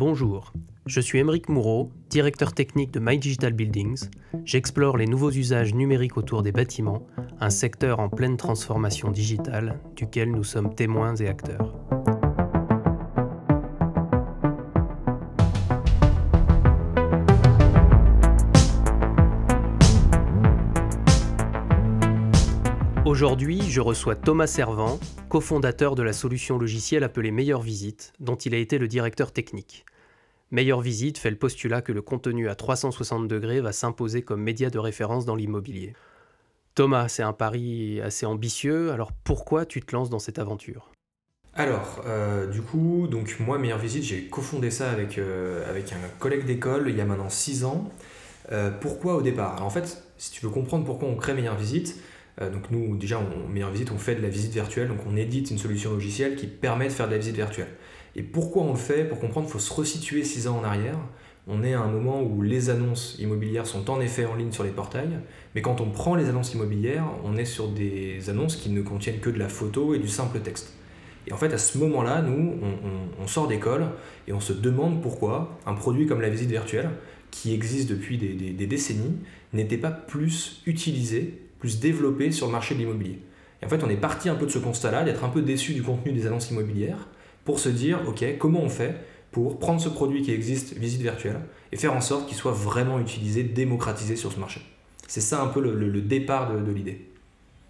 Bonjour, je suis Émeric Moureau, directeur technique de My Digital Buildings. J'explore les nouveaux usages numériques autour des bâtiments, un secteur en pleine transformation digitale duquel nous sommes témoins et acteurs. Aujourd'hui, je reçois Thomas Servant, cofondateur de la solution logicielle appelée Meilleure Visite, dont il a été le directeur technique. Meilleure Visite fait le postulat que le contenu à 360 degrés va s'imposer comme média de référence dans l'immobilier. Thomas, c'est un pari assez ambitieux, alors pourquoi tu te lances dans cette aventure? Alors, euh, du coup, donc moi, Meilleure Visite, j'ai cofondé ça avec, euh, un collègue d'école il y a maintenant 6 ans. Euh, pourquoi au départ? En fait, si tu veux comprendre pourquoi on crée Meilleure Visite, donc nous, déjà, Meilleure Visite, on fait de la visite virtuelle, donc on édite une solution logicielle qui permet de faire de la visite virtuelle. Et pourquoi on le fait? Pour comprendre, il faut se resituer 6 ans en arrière. On est à un moment où les annonces immobilières sont en effet en ligne sur les portails, mais quand on prend les annonces immobilières, on est sur des annonces qui ne contiennent que de la photo et du simple texte. Et en fait, à ce moment-là, nous, on, sort d'école et on se demande pourquoi un produit comme la visite virtuelle, qui existe depuis des décennies, n'était pas plus utilisé plus développé sur le marché de l'immobilier. Et en fait, on est parti un peu de ce constat-là, d'être un peu déçu du contenu des annonces immobilières, pour se dire, OK, comment on fait pour prendre ce produit qui existe, visite virtuelle, et faire en sorte qu'il soit vraiment utilisé, démocratisé sur ce marché. C'est ça un peu le, départ de, l'idée.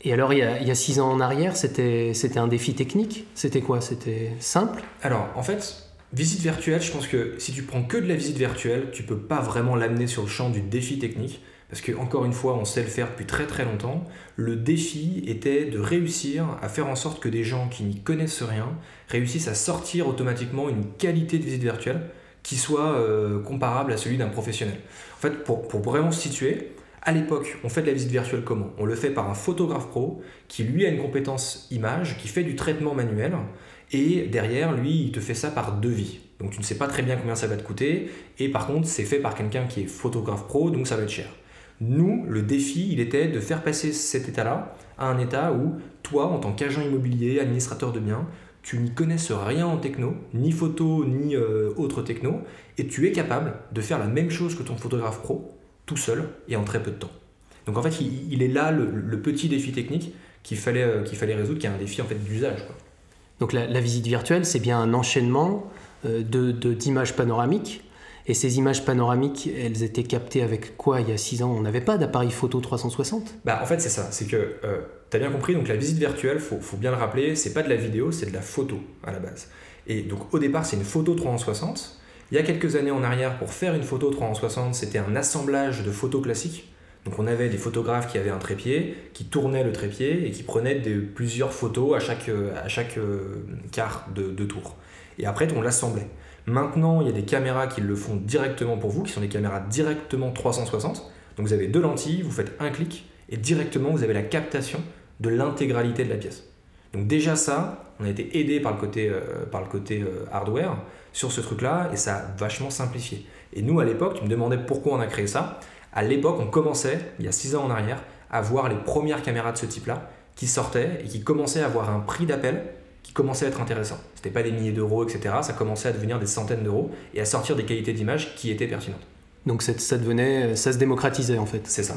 Et alors, il y, a, six ans en arrière, c'était un défi technique? C'était quoi? C'était simple? Alors, en fait, visite virtuelle, je pense que si tu prends que de la visite virtuelle, tu peux pas vraiment l'amener sur le champ du défi technique. Parce que encore une fois, on sait le faire depuis très très longtemps. Le défi était de réussir à faire en sorte que des gens qui n'y connaissent rien réussissent à sortir automatiquement une qualité de visite virtuelle qui soit euh, comparable à celui d'un professionnel. En fait, pour, pour vraiment se situer, à l'époque, on fait de la visite virtuelle comment? On le fait par un photographe pro qui lui a une compétence image, qui fait du traitement manuel, et derrière, lui, il te fait ça par devis. Donc tu ne sais pas très bien combien ça va te coûter, et par contre, c'est fait par quelqu'un qui est photographe pro, donc ça va être cher. Nous, le défi, il était de faire passer cet état-là à un état où toi, en tant qu'agent immobilier, administrateur de biens, tu n'y connaisses rien en techno, ni photo, ni euh, autre techno, et tu es capable de faire la même chose que ton photographe pro, tout seul et en très peu de temps. Donc en fait, il, est là le, petit défi technique qu'il fallait, euh, fallait résoudre, qui est un défi en fait d'usage. Donc la, visite virtuelle, c'est bien un enchaînement euh, de, d'images panoramiques et ces images panoramiques, elles étaient captées avec quoi il y a 6 ans? On n'avait pas d'appareil photo 360 bah, En fait, c'est ça. C'est que, euh, tu as bien compris, donc la visite virtuelle, faut, faut, bien le rappeler, c'est pas de la vidéo, c'est de la photo à la base. Et donc au départ, c'est une photo 360. Il y a quelques années en arrière, pour faire une photo 360, c'était un assemblage de photos classiques. Donc on avait des photographes qui avaient un trépied, qui tournaient le trépied et qui prenaient plusieurs photos à chaque, à chaque euh, quart de tour. Et après, on l'assemblait. Maintenant, il y a des caméras qui le font directement pour vous, qui sont des caméras directement 360. Donc vous avez deux lentilles, vous faites un clic et directement vous avez la captation de l'intégralité de la pièce. Donc déjà ça, on a été aidé par le côté, euh, par le côté euh, hardware sur ce truc-là et ça a vachement simplifié. Et nous à l'époque, tu me demandais pourquoi on a créé ça. À l'époque, on commençait, il y a 6 ans en arrière, à voir les premières caméras de ce type-là qui sortaient et qui commençaient à avoir un prix d'appel qui commençait à être intéressant. C'était pas des milliers d'euros, etc. Ça commençait à devenir des centaines d'euros et à sortir des qualités d'image qui étaient pertinentes. Donc ça devenait, ça se démocratisait en fait. C'est ça.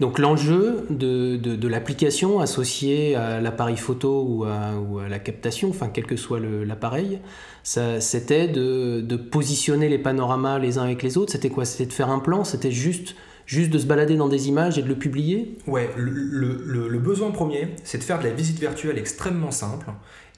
Donc l'enjeu de, de, l'application associée à l'appareil photo ou à, ou à, la captation, enfin quel que soit l'appareil, c'était de, de, positionner les panoramas les uns avec les autres. C'était quoi? C'était de faire un plan? C'était juste, juste de se balader dans des images et de le publier? Ouais, le, le, le besoin premier, c'est de faire de la visite virtuelle extrêmement simple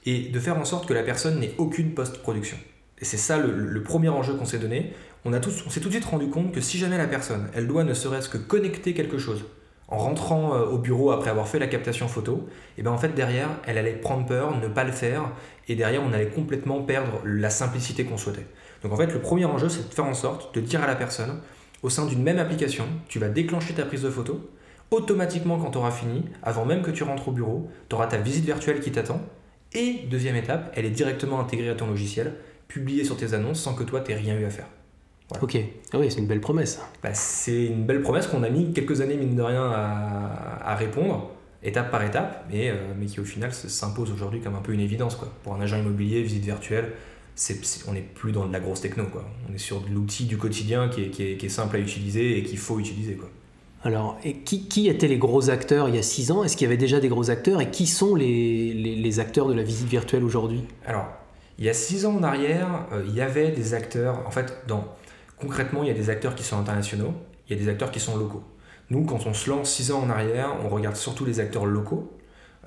et de faire en sorte que la personne n'ait aucune post-production. Et c'est ça le, premier enjeu qu'on s'est donné. On, a on s'est tout de suite rendu compte que si jamais la personne, elle doit ne serait-ce que connecter quelque chose en rentrant euh, au bureau après avoir fait la captation photo, et bien en fait derrière, elle allait prendre peur, ne pas le faire, et derrière on allait complètement perdre la simplicité qu'on souhaitait. Donc en fait le premier enjeu c'est de faire en sorte de dire à la personne, au sein d'une même application, tu vas déclencher ta prise de photo, automatiquement quand tu auras fini, avant même que tu rentres au bureau, tu auras ta visite virtuelle qui t'attend, et deuxième étape, elle est directement intégrée à ton logiciel, publiée sur tes annonces sans que toi, tu rien eu à faire. Ok, ah oui, c'est une belle promesse. Bah, c'est une belle promesse qu'on a mis quelques années, mine de rien, à, répondre, étape par étape, mais, euh, mais qui au final s'impose aujourd'hui comme un peu une évidence. Quoi. Pour un agent immobilier, visite virtuelle, on n'est plus dans de la grosse techno. Quoi. On est sur de l'outil du quotidien qui est, qui, est, simple à utiliser et qu'il faut utiliser. Quoi. Alors, qui, étaient les gros acteurs il y a six ans? Est-ce qu'il y avait déjà des gros acteurs? Et qui sont les, les, acteurs de la visite virtuelle aujourd'hui? Alors, il y a six ans en arrière, euh, il y avait des acteurs. En fait, dans, concrètement, il y a des acteurs qui sont internationaux, il y a des acteurs qui sont locaux. Nous, quand on se lance six ans en arrière, on regarde surtout les acteurs locaux.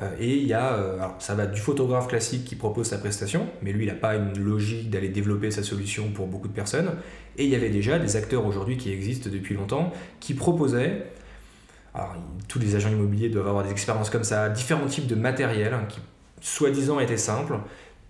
Euh, et il y a, euh, alors ça va du photographe classique qui propose sa prestation, mais lui il n'a pas une logique d'aller développer sa solution pour beaucoup de personnes. Et il y avait déjà des acteurs aujourd'hui qui existent depuis longtemps qui proposaient, alors tous les agents immobiliers doivent avoir des expériences comme ça, différents types de matériel hein, qui soi-disant étaient simples,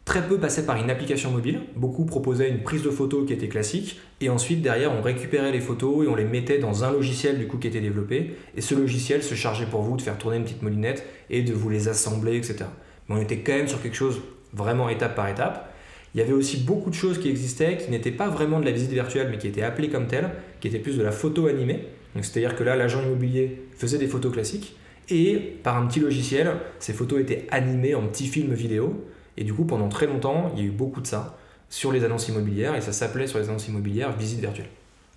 Très peu passaient par une application mobile. Beaucoup proposaient une prise de photo qui était classique. Et ensuite, derrière, on récupérait les photos et on les mettait dans un logiciel du coup qui était développé. Et ce logiciel se chargeait pour vous de faire tourner une petite moulinette et de vous les assembler, etc. Mais on était quand même sur quelque chose vraiment étape par étape. Il y avait aussi beaucoup de choses qui existaient qui n'étaient pas vraiment de la visite virtuelle, mais qui étaient appelées comme telles, qui étaient plus de la photo animée. C'est-à-dire que là, l'agent immobilier faisait des photos classiques et par un petit logiciel, ces photos étaient animées en petits films vidéo. Et du coup, pendant très longtemps, il y a eu beaucoup de ça sur les annonces immobilières, et ça s'appelait sur les annonces immobilières visite virtuelle.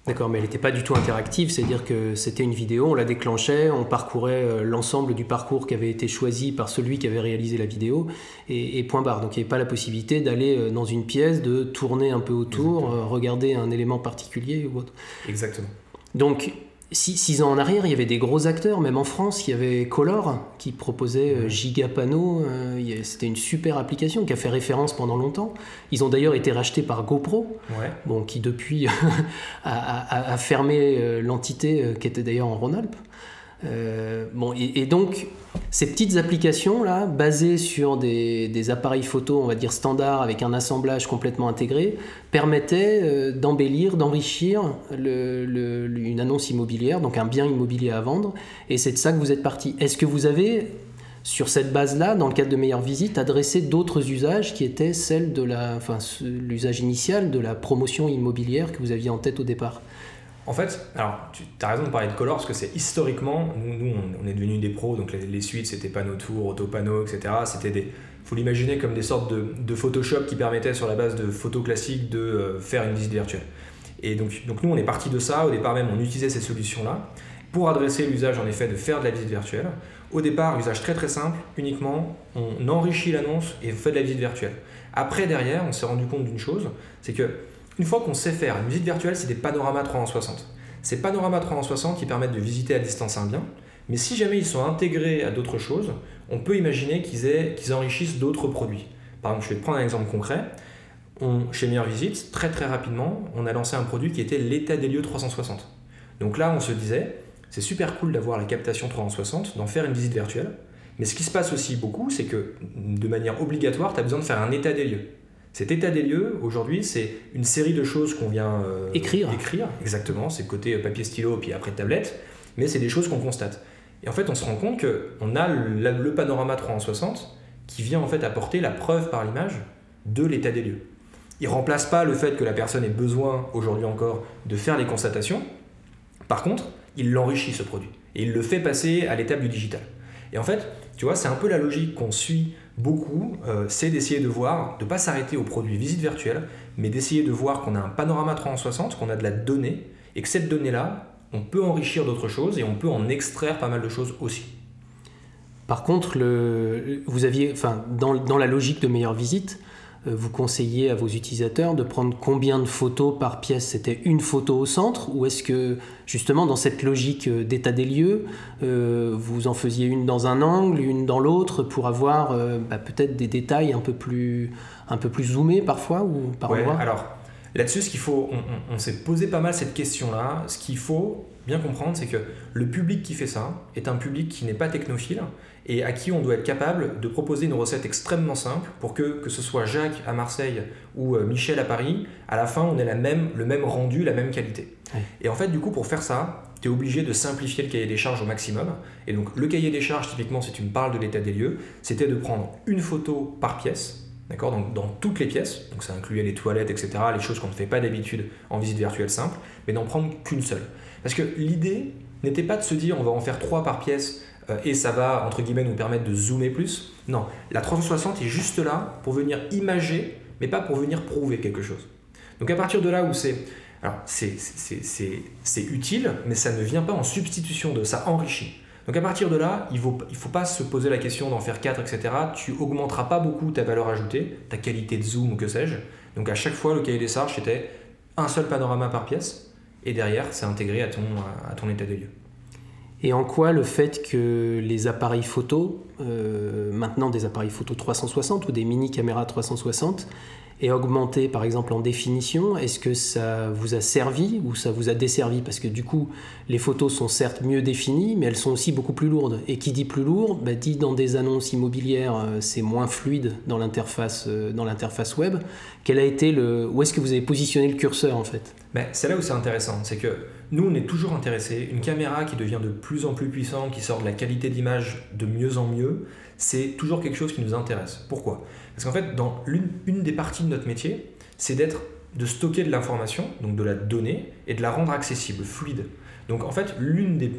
D'accord, mais elle n'était pas du tout interactive, c'est-à-dire que c'était une vidéo, on la déclenchait, on parcourait euh, l'ensemble du parcours qui avait été choisi par celui qui avait réalisé la vidéo, et, point barre. Donc il n'y avait pas la possibilité d'aller euh, dans une pièce, de tourner un peu autour, euh, regarder un élément particulier ou autre. Exactement. Donc Six, ans en arrière, il y avait des gros acteurs, même en France, il y avait Color qui proposait euh, Gigapano. Euh, c'était une super application qui a fait référence pendant longtemps. Ils ont d'ailleurs été rachetés par GoPro, bon, qui depuis a, fermé euh, l'entité qui était d'ailleurs en Rhône-Alpes. Euh, bon, et, donc, ces petites applications-là, basées sur des, appareils photo, on va dire standards, avec un assemblage complètement intégré, permettaient euh, d'embellir, d'enrichir une annonce immobilière, donc un bien immobilier à vendre. Et c'est de ça que vous êtes parti. Est-ce que vous avez, sur cette base-là, dans le cadre de Meilleure Visite, adressé d'autres usages qui étaient celles de enfin, l'usage initial de la promotion immobilière que vous aviez en tête au départ? En fait, alors tu as raison de parler de Color parce que c'est historiquement, nous, on, est devenus des pros, donc les, suites c'était panneau tour, auto-panneau, etc. C'était des, faut l'imaginer comme des sortes de, Photoshop qui permettaient sur la base de photos classiques de euh, faire une visite virtuelle. Et donc, donc nous on est parti de ça, au départ même on utilisait ces solutions-là pour adresser l'usage en effet de faire de la visite virtuelle. Au départ, usage très très simple, uniquement on enrichit l'annonce et on fait de la visite virtuelle. Après derrière, on s'est rendu compte d'une chose, c'est que une fois qu'on sait faire une visite virtuelle, c'est des panoramas 360. Ces panoramas 360 qui permettent de visiter à distance un bien, mais si jamais ils sont intégrés à d'autres choses, on peut imaginer qu'ils enrichissent d'autres produits. Par exemple, je vais te prendre un exemple concret. chez Meilleure Visite, très très rapidement, on a lancé un produit qui était l'état des lieux 360. Donc là, on se disait, c'est super cool d'avoir la captation 360, d'en faire une visite virtuelle. Mais ce qui se passe aussi beaucoup, c'est que de manière obligatoire, tu as besoin de faire un état des lieux. Cet état des lieux, aujourd'hui, c'est une série de choses qu'on vient euh, écrire. écrire. Exactement, c'est le côté euh, papier stylo, puis après tablette, mais c'est des choses qu'on constate. Et en fait, on se rend compte qu'on a le, panorama 360 qui vient en fait apporter la preuve par l'image de l'état des lieux. Il remplace pas le fait que la personne ait besoin, aujourd'hui encore, de faire les constatations. Par contre, il l'enrichit ce produit. Et il le fait passer à l'étape du digital. Et en fait, tu vois, c'est un peu la logique qu'on suit beaucoup, euh, c'est d'essayer de voir, de ne pas s'arrêter au produit visite virtuelle, mais d'essayer de voir qu'on a un panorama 360, qu'on a de la donnée, et que cette donnée-là, on peut enrichir d'autres choses et on peut en extraire pas mal de choses aussi. Par contre, vous aviez, enfin, dans, dans la logique de meilleure visite, vous conseillez à vos utilisateurs de prendre combien de photos par pièce? C'était une photo au centre? Ou est-ce que justement dans cette logique euh, d'état des lieux, euh, vous en faisiez une dans un angle, une dans l'autre pour avoir bah, peut-être des détails un peu plus, un peu plus zoomés parfois ou par ouais, Alors là-dessus, ce qu'il faut, on, on s'est posé pas mal cette question-là. Ce qu'il faut bien comprendre, c'est que le public qui fait ça est un public qui n'est pas technophile et à qui on doit être capable de proposer une recette extrêmement simple pour que, que ce soit Jacques à Marseille ou euh, Michel à Paris, à la fin on ait la même, le même rendu, la même qualité. Et en fait, du coup, pour faire ça, tu es obligé de simplifier le cahier des charges au maximum. Et donc, le cahier des charges, typiquement, si tu me parles de l'état des lieux, c'était de prendre une photo par pièce, d'accord Donc, dans toutes les pièces, donc ça incluait les toilettes, etc., les choses qu'on ne fait pas d'habitude en visite virtuelle simple, mais d'en prendre qu'une seule. Parce que l'idée n'était pas de se dire on va en faire trois par pièce et ça va, entre guillemets, nous permettre de zoomer plus. Non, la 360 est juste là pour venir imager mais pas pour venir prouver quelque chose. Donc à partir de là où c'est... Alors c'est utile, mais ça ne vient pas en substitution de, ça enrichit. Donc à partir de là, il ne faut, il faut pas se poser la question d'en faire 4, etc. Tu augmenteras pas beaucoup ta valeur ajoutée, ta qualité de zoom ou que sais-je. Donc à chaque fois, le cahier des charges, c'était un seul panorama par pièce, et derrière, c'est intégré à ton, à ton état des lieux. Et en quoi le fait que les appareils photo, euh, maintenant des appareils photo 360 ou des mini caméras 360, et augmenté par exemple en définition, est-ce que ça vous a servi ou ça vous a desservi? Parce que du coup, les photos sont certes mieux définies, mais elles sont aussi beaucoup plus lourdes. Et qui dit plus lourd, bah, dit dans des annonces immobilières, euh, c'est moins fluide dans l'interface, euh, dans l'interface web. Quel a été le, où est-ce que vous avez positionné le curseur en fait? Ben, C'est là où c'est intéressant, c'est que nous on est toujours intéressé, une caméra qui devient de plus en plus puissante, qui sort de la qualité d'image de mieux en mieux, c'est toujours quelque chose qui nous intéresse. Pourquoi? Parce qu'en fait, dans une, des parties de notre métier, c'est d'être de stocker de l'information, donc de la donnée, et de la rendre accessible, fluide. Donc en fait, l'une des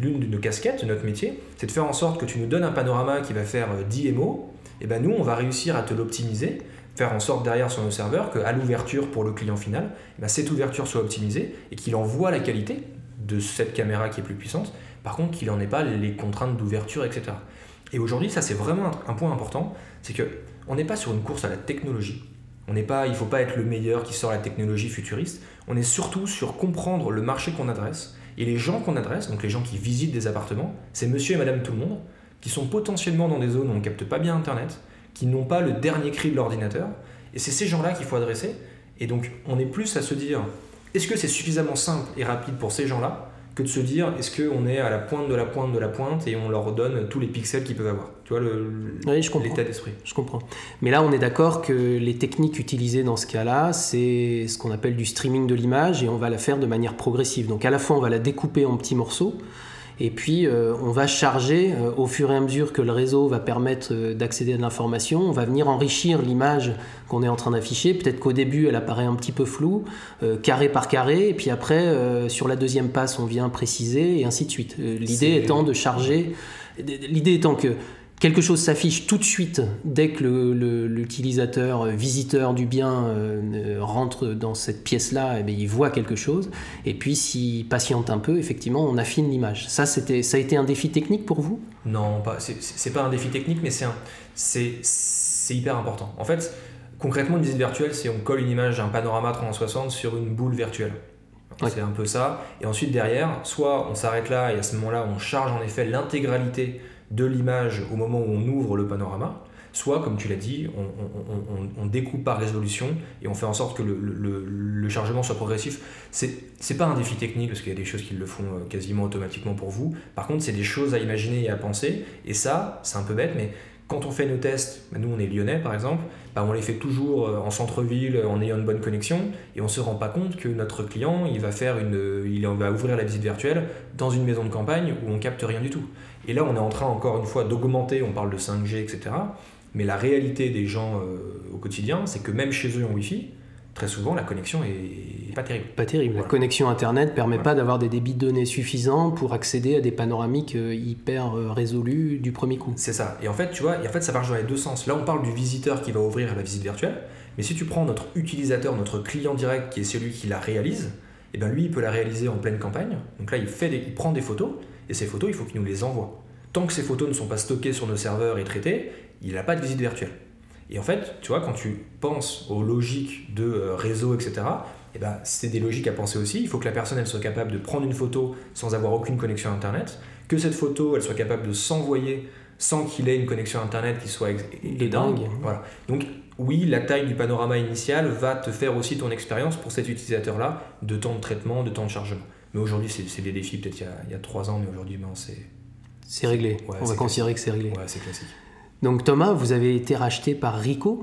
l'une de nos casquettes de notre métier, c'est de faire en sorte que tu nous donnes un panorama qui va faire 10 euh, MO, et ben nous, on va réussir à te l'optimiser, faire en sorte derrière sur nos serveurs qu'à l'ouverture pour le client final, eh ben cette ouverture soit optimisée et qu'il envoie la qualité de cette caméra qui est plus puissante, par contre qu'il n'en ait pas les contraintes d'ouverture, etc. Et aujourd'hui, ça c'est vraiment un point important, c'est que on n'est pas sur une course à la technologie. On n'est pas, il faut pas être le meilleur qui sort la technologie futuriste. On est surtout sur comprendre le marché qu'on adresse et les gens qu'on adresse, donc les gens qui visitent des appartements, c'est monsieur et madame tout le monde, qui sont potentiellement dans des zones où on capte pas bien Internet, qui n'ont pas le dernier cri de l'ordinateur. Et c'est ces gens-là qu'il faut adresser. Et donc on est plus à se dire, est-ce que c'est suffisamment simple et rapide pour ces gens-là que de se dire est-ce qu'on est à la pointe de la pointe de la pointe et on leur donne tous les pixels qu'ils peuvent avoir? Tu vois l'état d'esprit. Je comprends. Mais là, on est d'accord que les techniques utilisées dans ce cas-là, c'est ce qu'on appelle du streaming de l'image et on va la faire de manière progressive. Donc à la fois, on va la découper en petits morceaux et puis, euh, on va charger, euh, au fur et à mesure que le réseau va permettre euh, d'accéder à de l'information, on va venir enrichir l'image qu'on est en train d'afficher. Peut-être qu'au début, elle apparaît un petit peu floue, carré par carré, et puis après, sur la deuxième passe, on vient préciser, et ainsi de suite. L'idée étant de charger, l'idée étant que quelque chose s'affiche tout de suite dès que l'utilisateur euh, visiteur du bien euh, rentre dans cette pièce-là, eh il voit quelque chose. Et puis s'il patiente un peu, effectivement, on affine l'image. Ça, c'était, ça a été un défi technique pour vous? Non, pas, c'est, pas un défi technique, mais c'est, c'est, hyper important. En fait, concrètement, une visite virtuelle, c'est on colle une image d'un panorama 360 sur une boule virtuelle. C'est un peu ça. Et ensuite, derrière, soit on s'arrête là et à ce moment-là, on charge en effet l'intégralité de l'image au moment où on ouvre le panorama, soit, comme tu l'as dit, on, découpe par résolution et on fait en sorte que le, chargement soit progressif. C'est pas un défi technique parce qu'il y a des choses qui le font euh, quasiment automatiquement pour vous. Par contre, c'est des choses à imaginer et à penser. Et ça, c'est un peu bête, mais quand on fait nos tests, bah, nous on est lyonnais par exemple, bah, on les fait toujours euh, en centre-ville en ayant une bonne connexion et on ne se rend pas compte que notre client il va, faire une, il va ouvrir la visite virtuelle dans une maison de campagne où on capte rien du tout. Et là, on est en train encore une fois d'augmenter, on parle de 5G, etc. Mais la réalité des gens euh, au quotidien, c'est que même chez eux en Wi-Fi, très souvent, la connexion est pas terrible. Pas terrible. La connexion Internet permet pas d'avoir des débits de données suffisants pour accéder à des panoramiques euh, hyper euh, résolus du premier coup. C'est ça. Et en fait, tu vois, et en fait, ça marche dans les deux sens. Là, on parle du visiteur qui va ouvrir la visite virtuelle. Mais si tu prends notre utilisateur, notre client direct, qui est celui qui la réalise, et eh ben lui, il peut la réaliser en pleine campagne. Donc là, il, fait il prend des photos, et ces photos, il faut qu'il nous les envoie. Tant que ces photos ne sont pas stockées sur nos serveurs et traitées, il n'a pas de visite virtuelle. Et en fait, tu vois, quand tu penses aux logiques de euh, réseau, etc., eh ben, c'est des logiques à penser aussi. Il faut que la personne elle soit capable de prendre une photo sans avoir aucune connexion Internet, que cette photo elle soit capable de s'envoyer sans qu'il ait une connexion Internet qui soit dingue. Voilà. Donc oui, la taille du panorama initial va te faire aussi ton expérience pour cet utilisateur-là de temps de traitement, de temps de chargement. Mais aujourd'hui, c'est des défis, peut-être il, y a trois ans, mais aujourd'hui, ben, c'est. C'est réglé. On va considérer que c'est réglé. Ouais, c'est classique. Donc Thomas, vous avez été racheté par Rico.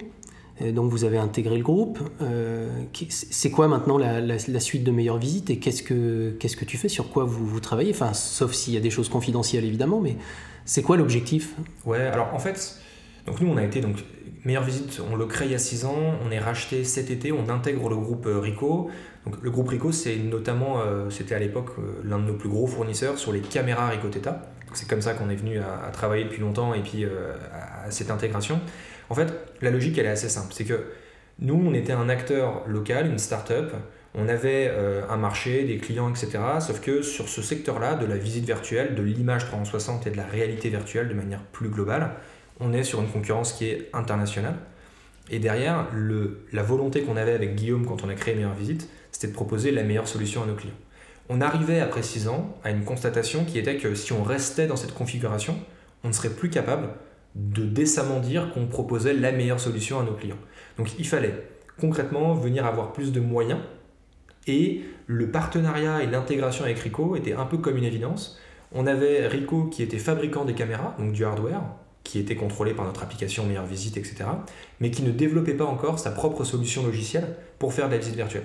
Donc vous avez intégré le groupe. Euh, c'est quoi maintenant la, suite de Meilleure Visite et qu'est-ce que, qu'est-ce que tu fais? Sur quoi vous, vous travaillez? Enfin, sauf s'il y a des choses confidentielles évidemment, mais c'est quoi l'objectif? Ouais, alors en fait, donc nous on a été donc Meilleure Visite, on le crée il y a 6 ans, on est racheté cet été, on intègre le groupe euh, Rico. Donc, le groupe Rico, c'est notamment, euh, c'était à l'époque euh, l'un de nos plus gros fournisseurs sur les caméras Rico Theta. C'est comme ça qu'on est venu à, travailler depuis longtemps et puis à, cette intégration. En fait, la logique, elle est assez simple. C'est que Nous, on était un acteur local, une start-up. On avait euh, un marché, des clients, etc. Sauf que sur ce secteur-là, de la visite virtuelle, de l'image 360 et de la réalité virtuelle de manière plus globale, on est sur une concurrence qui est internationale. Et derrière, le, la volonté qu'on avait avec Guillaume quand on a créé Meilleure Visite, c'était de proposer la meilleure solution à nos clients. On arrivait après 6 ans à une constatation qui était que si on restait dans cette configuration, on ne serait plus capable de décemment dire qu'on proposait la meilleure solution à nos clients. Donc il fallait concrètement venir avoir plus de moyens et le partenariat et l'intégration avec Rico était un peu comme une évidence. On avait Rico qui était fabricant des caméras, donc du hardware, qui était contrôlé par notre application Meilleure Visite, etc., mais qui ne développait pas encore sa propre solution logicielle pour faire de la visite virtuelle.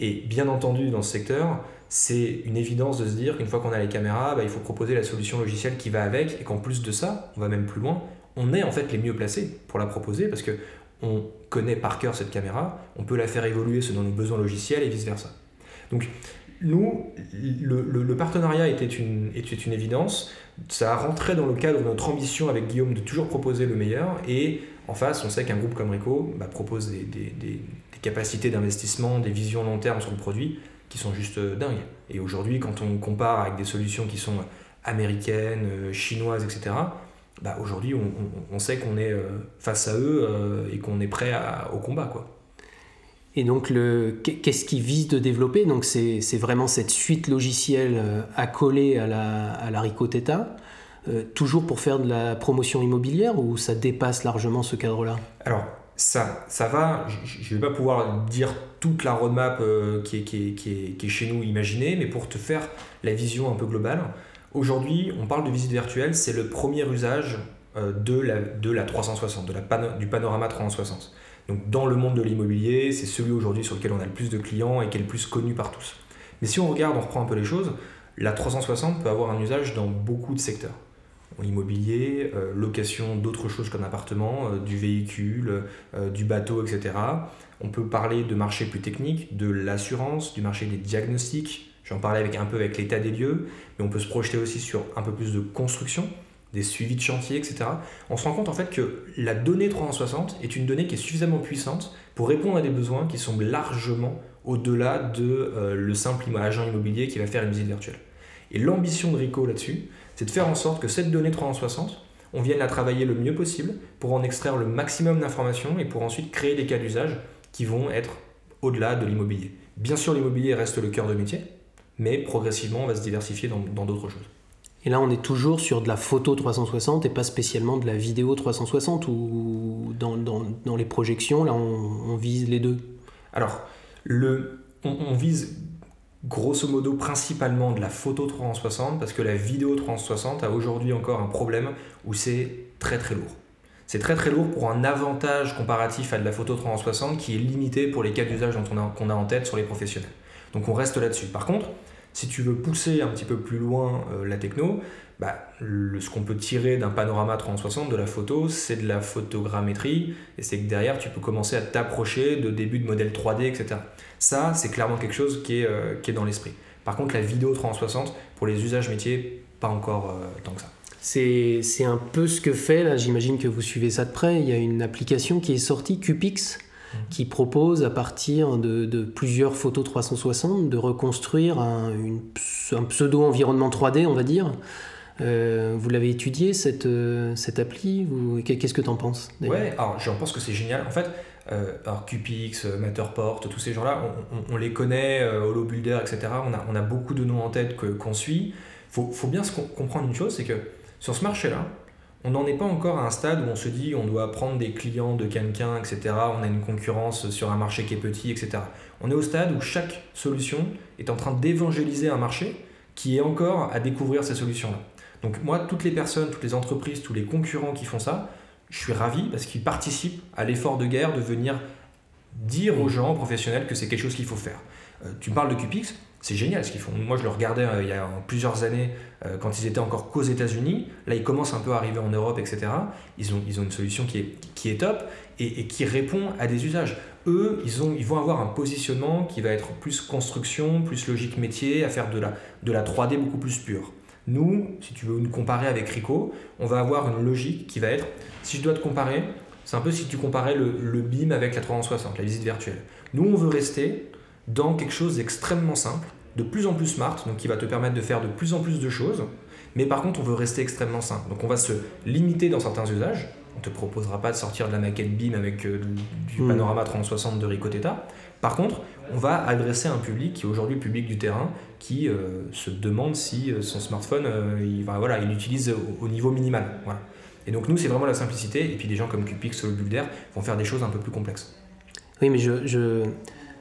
Et bien entendu, dans ce secteur, c'est une évidence de se dire qu'une fois qu'on a les caméras, bah, il faut proposer la solution logicielle qui va avec, et qu'en plus de ça, on va même plus loin, on est en fait les mieux placés pour la proposer, parce que on connaît par cœur cette caméra, on peut la faire évoluer selon nos besoins logiciels et vice-versa. Donc nous, le, partenariat était une, était une évidence, ça a rentré dans le cadre de notre ambition avec Guillaume de toujours proposer le meilleur, et en face, on sait qu'un groupe comme Rico bah, propose des, des, des, capacités d'investissement, des visions long terme sur le produit qui sont juste euh, dingues. Et aujourd'hui, quand on compare avec des solutions qui sont américaines, euh, chinoises, etc., bah, aujourd'hui, on, on, sait qu'on est euh, face à eux et qu'on est prêt à, au combat. Quoi. Et donc, qu'est-ce qui vise de développer? Donc, c'est vraiment cette suite logicielle accolée à la, à la Rico Theta. toujours pour faire de la promotion immobilière ou ça dépasse largement ce cadre-là? Alors, ça, ça va, je ne vais pas pouvoir dire toute la roadmap euh, qui, est, qui, qui, est, chez nous imaginée, mais pour te faire la vision un peu globale, aujourd'hui, on parle de visite virtuelle, c'est le premier usage euh, de, la, de la 360, de la du panorama 360. Donc dans le monde de l'immobilier, c'est celui aujourd'hui sur lequel on a le plus de clients et qui est le plus connu par tous. Mais si on regarde, on reprend un peu les choses, la 360 peut avoir un usage dans beaucoup de secteurs immobilier, euh, location d'autres choses qu'un appartement, euh, du véhicule, euh, du bateau, etc. On peut parler de marché plus technique, de l'assurance, du marché des diagnostics. J'en parlais avec, un peu avec l'état des lieux, mais on peut se projeter aussi sur un peu plus de construction, des suivis de chantier, etc. On se rend compte en fait que la donnée 360 est une donnée qui est suffisamment puissante pour répondre à des besoins qui sont largement au-delà de le simple agent immobilier qui va faire une visite virtuelle. Et l'ambition de Rico là-dessus, c'est de faire en sorte que cette donnée 360, on vienne la travailler le mieux possible pour en extraire le maximum d'informations et pour ensuite créer des cas d'usage qui vont être au-delà de l'immobilier. Bien sûr, l'immobilier reste le cœur de métier, mais progressivement, on va se diversifier dans d'autres choses. Et là, on est toujours sur de la photo 360 et pas spécialement de la vidéo 360 ou dans, dans, dans les projections, là, on, vise les deux? Alors, le, on vise grosso modo principalement de la photo 360 parce que la vidéo 360 a aujourd'hui encore un problème où c'est très très lourd. C'est très très lourd pour un avantage comparatif à de la photo 360 qui est limité pour les cas d'usage qu'on a, en tête sur les professionnels. Donc on reste là-dessus. Par contre, si tu veux pousser un petit peu plus loin euh, la techno, bah, ce qu'on peut tirer d'un panorama 360 de la photo, c'est de la photogrammétrie, et c'est que derrière, tu peux commencer à t'approcher de début de modèles 3D, etc. Ça, c'est clairement quelque chose qui est, euh, qui est dans l'esprit. Par contre, la vidéo 360, pour les usages métiers, pas encore euh, tant que ça. C'est un peu ce que fait, là, j'imagine que vous suivez ça de près, il y a une application qui est sortie, Cupix, mmh. qui propose à partir de, de, plusieurs photos 360 de reconstruire un, un pseudo-environnement 3D, on va dire, euh, vous l'avez étudié cette, euh, cette appli Qu'est-ce que tu en penses Ouais, alors j'en pense que c'est génial. En fait, euh, alors QPix, Matterport, tous ces gens-là, on, les connaît, HoloBuilder, etc. On a, beaucoup de noms en tête qu'on suit. Il faut, bien comprendre une chose, c'est que sur ce marché-là, on n'en est pas encore à un stade où on se dit on doit prendre des clients de quelqu'un, etc. On a une concurrence sur un marché qui est petit, etc. On est au stade où chaque solution est en train d'évangéliser un marché qui est encore à découvrir ces solutions-là. Donc moi, toutes les personnes, toutes les entreprises, tous les concurrents qui font ça, je suis ravi parce qu'ils participent à l'effort de guerre de venir dire aux gens professionnels que c'est quelque chose qu'il faut faire. Euh, tu me parles de QPix, c'est génial ce qu'ils font. Moi, je le regardais euh, il y a plusieurs années euh, quand ils étaient encore qu'aux États-Unis. Là, ils commencent un peu à arriver en Europe, etc. Ils ont, une solution qui est, top et, qui répond à des usages. Eux, ils vont avoir un positionnement qui va être plus construction, plus logique métier, à faire de la, de la 3D beaucoup plus pure. Nous, si tu veux nous comparer avec Rico, on va avoir une logique qui va être, si je dois te comparer, C'est un peu si tu comparais le, le BIM avec la 360, la visite virtuelle. Nous, on veut rester dans quelque chose d'extrêmement simple, de plus en plus smart, donc qui va te permettre de faire de plus en plus de choses. Mais par contre, on veut rester extrêmement simple. Donc on va se limiter dans certains usages. On te proposera pas de sortir de la maquette BIM avec euh, du Mm. panorama 360 de Rico Theta. Par contre, on va adresser un public qui est aujourd'hui public du terrain, qui euh, se demande si euh, son smartphone, euh, il, voilà, il l'utilise au, au niveau minimal. Et donc nous, c'est vraiment la simplicité. Et puis des gens comme le Builder vont faire des choses un peu plus complexes. Oui, mais je, je-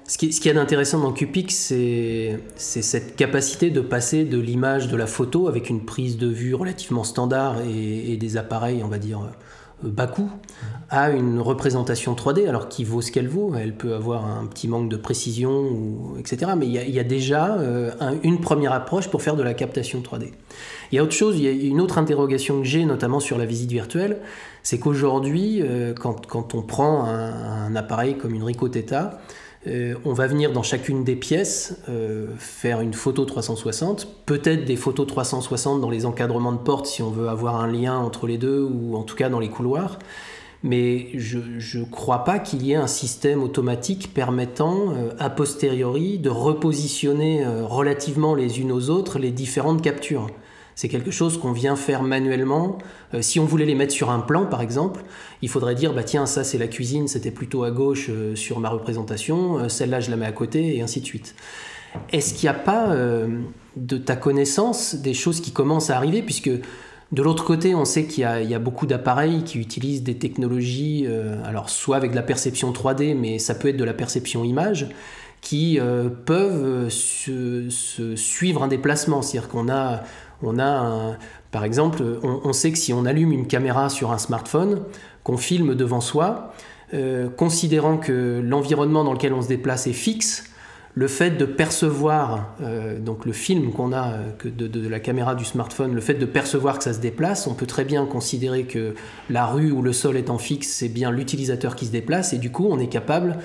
ce qui, ce qu'il y a d'intéressant dans Qpix, c'est cette capacité de passer de l'image de la photo avec une prise de vue relativement standard et, des appareils, on va dire, bas coût, à une représentation 3D, alors qui vaut ce qu'elle vaut. Elle peut avoir un petit manque de précision, etc. Mais il y a, déjà euh, un- une première approche pour faire de la captation 3D. Il y a autre chose, il y a une autre interrogation que j'ai, notamment sur la visite virtuelle, c'est qu'aujourd'hui, euh, quand, quand on prend un, un appareil comme une Ricoh Theta, euh, on va venir dans chacune des pièces euh, faire une photo 360, peut-être des photos 360 dans les encadrements de portes si on veut avoir un lien entre les deux, ou en tout cas dans les couloirs. Mais je ne crois pas qu'il y ait un système automatique permettant, euh, a posteriori, de repositionner relativement les unes aux autres les différentes captures. C'est quelque chose qu'on vient faire manuellement. Euh, si on voulait les mettre sur un plan, par exemple, il faudrait dire bah tiens, ça c'est la cuisine, c'était plutôt à gauche euh, sur ma représentation, euh, celle-là je la mets à côté, et ainsi de suite. Est-ce qu'il n'y a pas, de ta connaissance, des choses qui commencent à arriver? Puisque de l'autre côté, on sait qu'il y a, beaucoup d'appareils qui utilisent des technologies, alors soit avec de la perception 3D, mais ça peut être de la perception image, qui peuvent se suivre un déplacement. C'est-à-dire qu'on a, on a par exemple, on, sait que si on allume une caméra sur un smartphone, qu'on filme devant soi, euh, considérant que l'environnement dans lequel on se déplace est fixe, le fait de percevoir euh, donc le film qu'on a euh, de, la caméra du smartphone, le fait de percevoir que ça se déplace, on peut très bien considérer que la rue ou le sol étant fixe, c'est bien l'utilisateur qui se déplace et du coup on est capable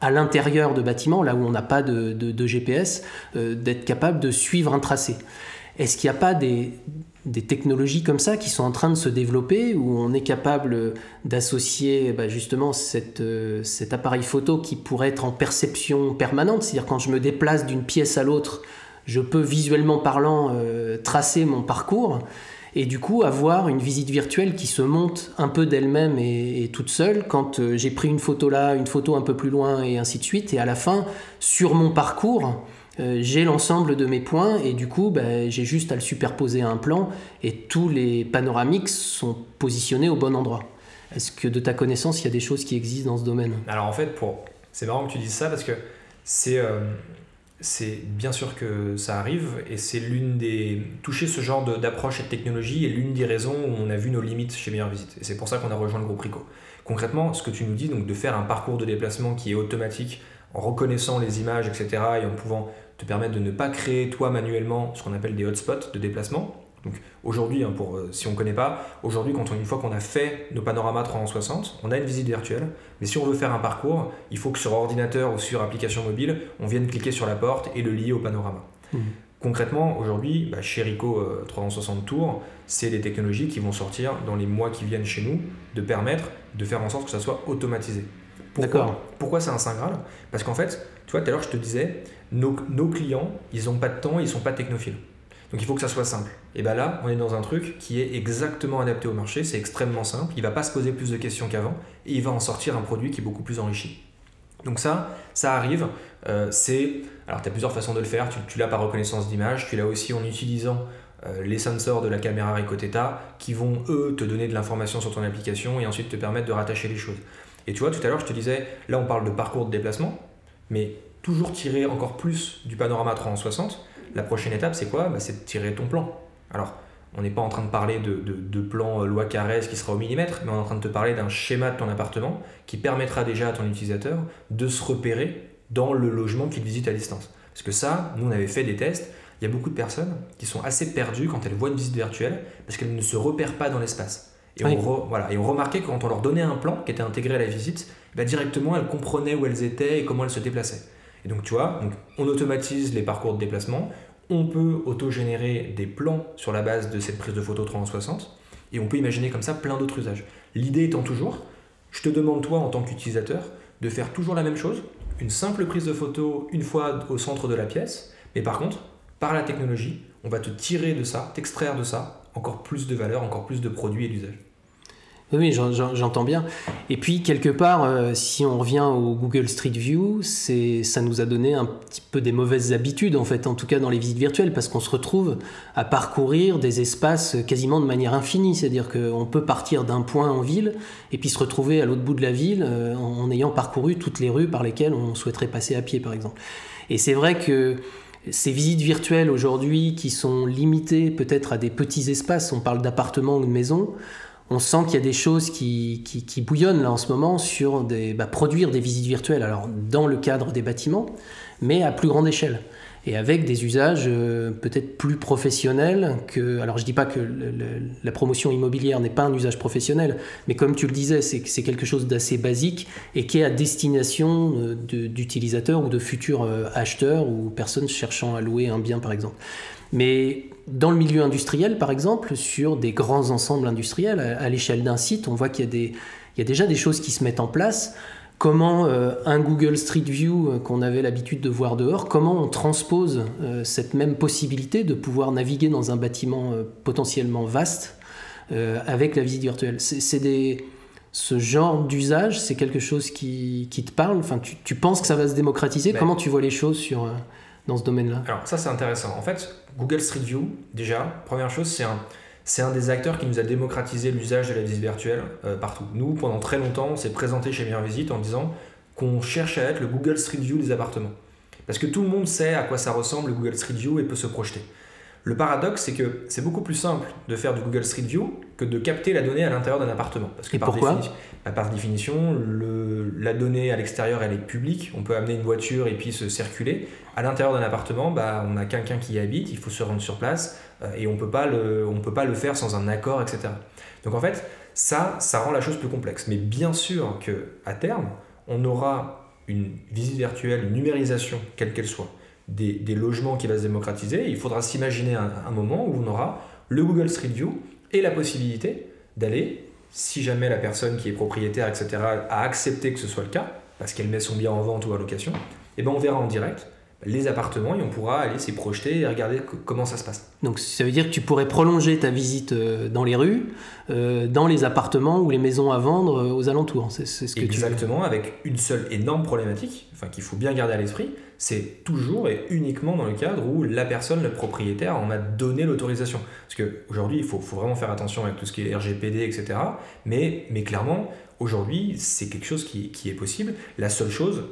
à l'intérieur de bâtiments, là où on n'a pas de, GPS, d'être capable de suivre un tracé. Est-ce qu'il n'y a pas des, technologies comme ça qui sont en train de se développer où on est capable d'associer bah, justement euh, cet appareil photo qui pourrait être en perception permanente, c'est-à-dire quand je me déplace d'une pièce à l'autre, je peux visuellement parlant euh, tracer mon parcours et du coup avoir une visite virtuelle qui se monte un peu d'elle-même et, et toute seule quand euh, j'ai pris une photo là, une photo un peu plus loin et ainsi de suite. Et à la fin sur mon parcours euh, j'ai l'ensemble de mes points et du coup bah, j'ai juste à le superposer à un plan et tous les panoramiques sont positionnés au bon endroit. Est-ce que de ta connaissance il y a des choses qui existent dans ce domaine? Alors en fait, pour... c'est marrant que tu dises ça parce que c'est euh, c'est bien sûr que ça arrive et c'est l'une des toucher ce genre d'approche et de technologie est l'une des raisons où on a vu nos limites chez Meilleure Visite et c'est pour ça qu'on a rejoint le groupe Rico. Concrètement, ce que tu nous dis donc de faire un parcours de déplacement qui est automatique en reconnaissant les images etc et en pouvant te permettre de ne pas créer toi manuellement ce qu'on appelle des hotspots de déplacement. Donc aujourd'hui, hein, pour, euh, si on ne connaît pas, aujourd'hui, quand on, une fois qu'on a fait nos panoramas 360, on a une visite virtuelle. Mais si on veut faire un parcours, il faut que sur ordinateur ou sur application mobile, on vienne cliquer sur la porte et le lier au panorama. Mhm. Concrètement, aujourd'hui, bah, chez Rico euh, 360 Tours, c'est des technologies qui vont sortir dans les mois qui viennent chez nous, de permettre de faire en sorte que ça soit automatisé. Pourquoi. Pourquoi c'est un Saint Graal? Parce qu'en fait, tu vois, tout à l'heure, je te disais, nos, nos clients, ils n'ont pas de temps, ils sont pas technophiles. Donc il faut que ça soit simple. Et bien là, on est dans un truc qui est exactement adapté au marché, c'est extrêmement simple, il va pas se poser plus de questions qu'avant, et il va en sortir un produit qui est beaucoup plus enrichi. Donc ça, ça arrive, euh, c'est... Alors tu as plusieurs façons de le faire, tu, tu l'as par reconnaissance d'image, tu l'as aussi en utilisant euh, les sensors de la caméra Ricoh Theta qui vont, eux, te donner de l'information sur ton application et ensuite te permettre de rattacher les choses. Et tu vois, tout à l'heure, je te disais, là on parle de parcours de déplacement, mais toujours tirer encore plus du panorama 360, la prochaine étape, c'est quoi? Bah, C'est de tirer ton plan. Alors, on n'est pas en train de parler de, plan euh, loi Carrez qui sera au millimètre, mais on est en train de te parler d'un schéma de ton appartement qui permettra déjà à ton utilisateur de se repérer dans le logement qu'il visite à distance. Parce que ça, nous on avait fait des tests, il y a beaucoup de personnes qui sont assez perdues quand elles voient une visite virtuelle parce qu'elles ne se repèrent pas dans l'espace. Et, Oui. on re- voilà, et on remarquait que quand on leur donnait un plan qui était intégré à la visite, bah, directement elles comprenaient où elles étaient et comment elles se déplaçaient. Et donc tu vois, donc, on automatise les parcours de déplacement, on peut auto-générer des plans sur la base de cette prise de photo 360, et on peut imaginer comme ça plein d'autres usages. L'idée étant toujours Je te demande, toi, en tant qu'utilisateur, de faire toujours la même chose, une simple prise de photo une fois au centre de la pièce, mais par contre, par la technologie, on va te tirer de ça, t'extraire de ça encore plus de valeur, encore plus de produits et d'usage. Oui, j'entends bien. Et puis, quelque part, euh, si on revient au Google Street View, ça nous a donné un petit peu des mauvaises habitudes, en fait, en tout cas dans les visites virtuelles, parce qu'on se retrouve à parcourir des espaces quasiment de manière infinie. C'est-à-dire qu'on peut partir d'un point en ville et puis se retrouver à l'autre bout de la ville euh, en ayant parcouru toutes les rues par lesquelles on souhaiterait passer à pied, par exemple. Et c'est vrai que ces visites virtuelles aujourd'hui qui sont limitées peut-être à des petits espaces, on parle d'appartements ou de maisons, on sent qu'il y a des choses qui, bouillonnent là en ce moment sur des, bah, produire des visites virtuelles, alors dans le cadre des bâtiments, mais à plus grande échelle et avec des usages euh, peut-être plus professionnels que. Alors je dis pas que la promotion immobilière n'est pas un usage professionnel, mais comme tu le disais, c'est quelque chose d'assez basique et qui est à destination euh, d'utilisateurs ou de futurs euh, acheteurs ou personnes cherchant à louer un bien par exemple. Mais dans le milieu industriel, par exemple, sur des grands ensembles industriels, à, l'échelle d'un site, on voit qu'il y, a déjà des choses qui se mettent en place. Comment euh, un Google Street View euh, qu'on avait l'habitude de voir dehors, comment on transpose euh, cette même possibilité de pouvoir naviguer dans un bâtiment potentiellement vaste avec la visite virtuelle. C'est des ce genre d'usage, c'est quelque chose qui, qui, te parle? Enfin, tu, tu, penses que ça va se démocratiser? Comment tu vois les choses sur, dans ce domaine-là? Alors ça c'est intéressant. En fait, Google Street View, déjà, première chose, c'est un, c'est un des acteurs qui nous a démocratisé l'usage de la visite virtuelle euh, partout. Nous, pendant très longtemps, on s'est présenté chez Meilleure Visite en disant qu'on cherche à être le Google Street View des appartements. Parce que tout le monde sait à quoi ça ressemble le Google Street View et peut se projeter. Le paradoxe, c'est que c'est beaucoup plus simple de faire du Google Street View que de capter la donnée à l'intérieur d'un appartement. Parce que par, définition, bah, par définition, le, la donnée à l'extérieur, elle est publique. On peut amener une voiture et puis se circuler. À l'intérieur d'un appartement, bah, on a quelqu'un qui y habite, il faut se rendre sur place euh, et on ne peut pas le faire sans un accord, etc. Donc en fait, ça, ça rend la chose plus complexe. Mais bien sûr qu'à terme, on aura une visite virtuelle, une numérisation, quelle qu'elle soit des, logements qui va se démocratiser. Il faudra s'imaginer un, moment où on aura le Google Street View et la possibilité d'aller, si jamais la personne qui est propriétaire, etc., a accepté que ce soit le cas, parce qu'elle met son bien en vente ou à location, et eh ben on verra en direct les appartements et on pourra aller s'y projeter et regarder comment ça se passe. Donc ça veut dire que tu pourrais prolonger ta visite euh, dans les rues, euh, dans les appartements ou les maisons à vendre euh, aux alentours. C'est ce que Exactement, avec une seule énorme problématique, enfin qu'il faut bien garder à l'esprit, c'est toujours et uniquement dans le cadre où la personne, le propriétaire, en a donné l'autorisation. Parce qu'aujourd'hui, il faut, faut, vraiment faire attention avec tout ce qui est RGPD, etc. Mais, mais clairement, aujourd'hui, c'est quelque chose qui, qui est possible. La seule chose,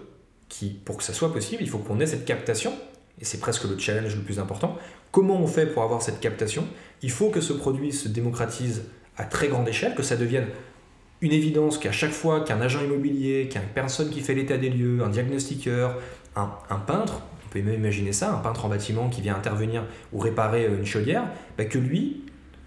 pour que ça soit possible, il faut qu'on ait cette captation, et c'est presque le challenge le plus important. Comment on fait pour avoir cette captation? Il faut que ce produit se démocratise à très grande échelle, que ça devienne une évidence qu'à chaque fois qu'un agent immobilier, qu'une personne qui fait l'état des lieux, un diagnostiqueur, un, peintre, on peut même imaginer ça, un peintre en bâtiment qui vient intervenir ou réparer une chaudière, bah, que lui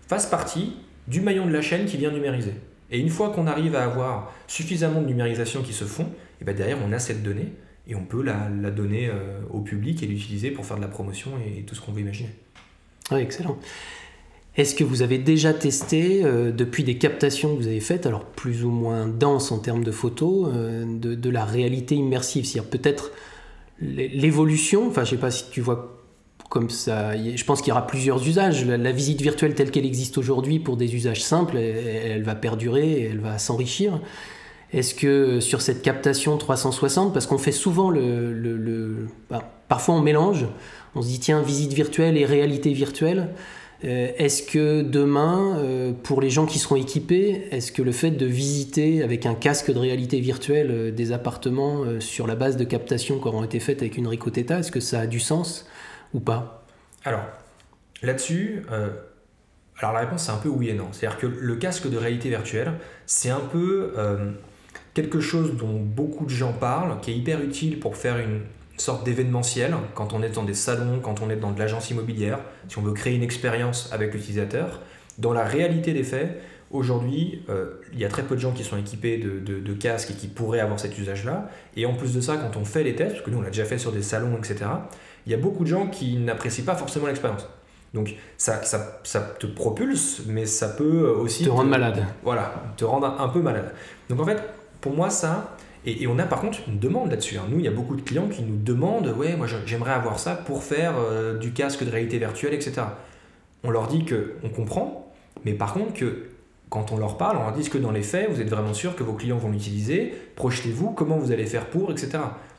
fasse partie du maillon de la chaîne qui vient numériser. Et une fois qu'on arrive à avoir suffisamment de numérisation qui se font, bah, derrière on a cette donnée et on peut la, donner euh, au public et l'utiliser pour faire de la promotion et, tout ce qu'on veut imaginer. Oui, excellent. Est-ce que vous avez déjà testé, euh, depuis des captations que vous avez faites, alors plus ou moins denses en termes de photos, euh, de, la réalité immersive C'est-à-dire peut-être l'évolution, enfin je ne sais pas si tu vois comme ça, je pense qu'il y aura plusieurs usages. La, visite virtuelle telle qu'elle existe aujourd'hui pour des usages simples, elle, va perdurer, elle va s'enrichir. Est-ce que sur cette captation 360, parce qu'on fait souvent le... Bah, parfois on mélange, on se dit tiens, visite virtuelle et réalité virtuelle. Euh, est-ce que demain, euh, pour les gens qui seront équipés, est-ce que le fait de visiter avec un casque de réalité virtuelle euh, des appartements sur la base de captations qui auront été faites avec une Ricoteta, est-ce que ça a du sens ou pas? Alors, là-dessus, alors la réponse c'est un peu oui et non. C'est-à-dire que le casque de réalité virtuelle, c'est un peu quelque chose dont beaucoup de gens parlent, qui est hyper utile pour faire une sorte d'événementiel quand on est dans des salons, quand on est dans de l'agence immobilière, si on veut créer une expérience avec l'utilisateur. Dans la réalité des faits, aujourd'hui, euh, il y a très peu de gens qui sont équipés de, casques et qui pourraient avoir cet usage-là. Et en plus de ça, quand on fait les tests, parce que nous on l'a déjà fait sur des salons, etc., il y a beaucoup de gens qui n'apprécient pas forcément l'expérience. Donc ça, ça, ça, te propulse, mais ça peut aussi... Te rendre malade. Voilà, te rendre un peu malade. Donc en fait, pour moi, ça, et, on a par contre une demande là-dessus. Hein. Nous, il y a beaucoup de clients qui nous demandent Ouais, moi j'aimerais avoir ça pour faire euh, du casque de réalité virtuelle, etc. On leur dit que on comprend, mais par contre que quand on leur parle, on leur dit que dans les faits, vous êtes vraiment sûr que vos clients vont l'utiliser, projetez-vous, comment vous allez faire pour, etc.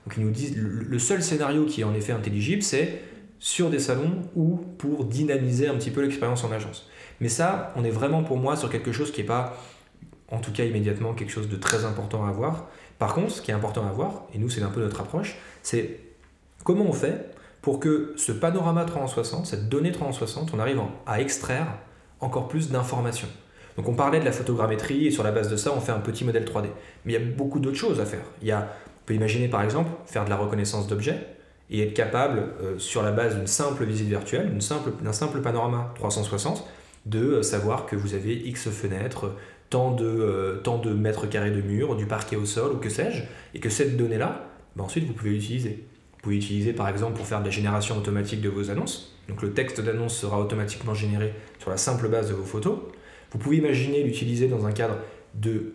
Donc ils nous disent le seul scénario qui est en effet intelligible, c'est sur des salons ou pour dynamiser un petit peu l'expérience en agence. Mais ça, on est vraiment pour moi sur quelque chose qui n'est pas, en tout cas immédiatement, quelque chose de très important à avoir. Par contre, ce qui est important à voir, et nous c'est un peu notre approche, c'est comment on fait pour que ce panorama 360, cette donnée 360, on arrive à extraire encore plus d'informations. Donc on parlait de la photogrammétrie et sur la base de ça, on fait un petit modèle 3D. Mais il y a beaucoup d'autres choses à faire. Il y a, on peut imaginer par exemple faire de la reconnaissance d'objets et être capable, euh, sur la base d'une simple visite virtuelle, d'un simple, simple panorama 360, de euh, savoir que vous avez X fenêtres, tant de, euh, tant de mètres carrés de mur, du parquet au sol ou que sais-je, et que cette donnée-là, ben ensuite vous pouvez l'utiliser. Vous pouvez l'utiliser par exemple pour faire de la génération automatique de vos annonces. Donc le texte d'annonce sera automatiquement généré sur la simple base de vos photos. Vous pouvez imaginer l'utiliser dans un cadre de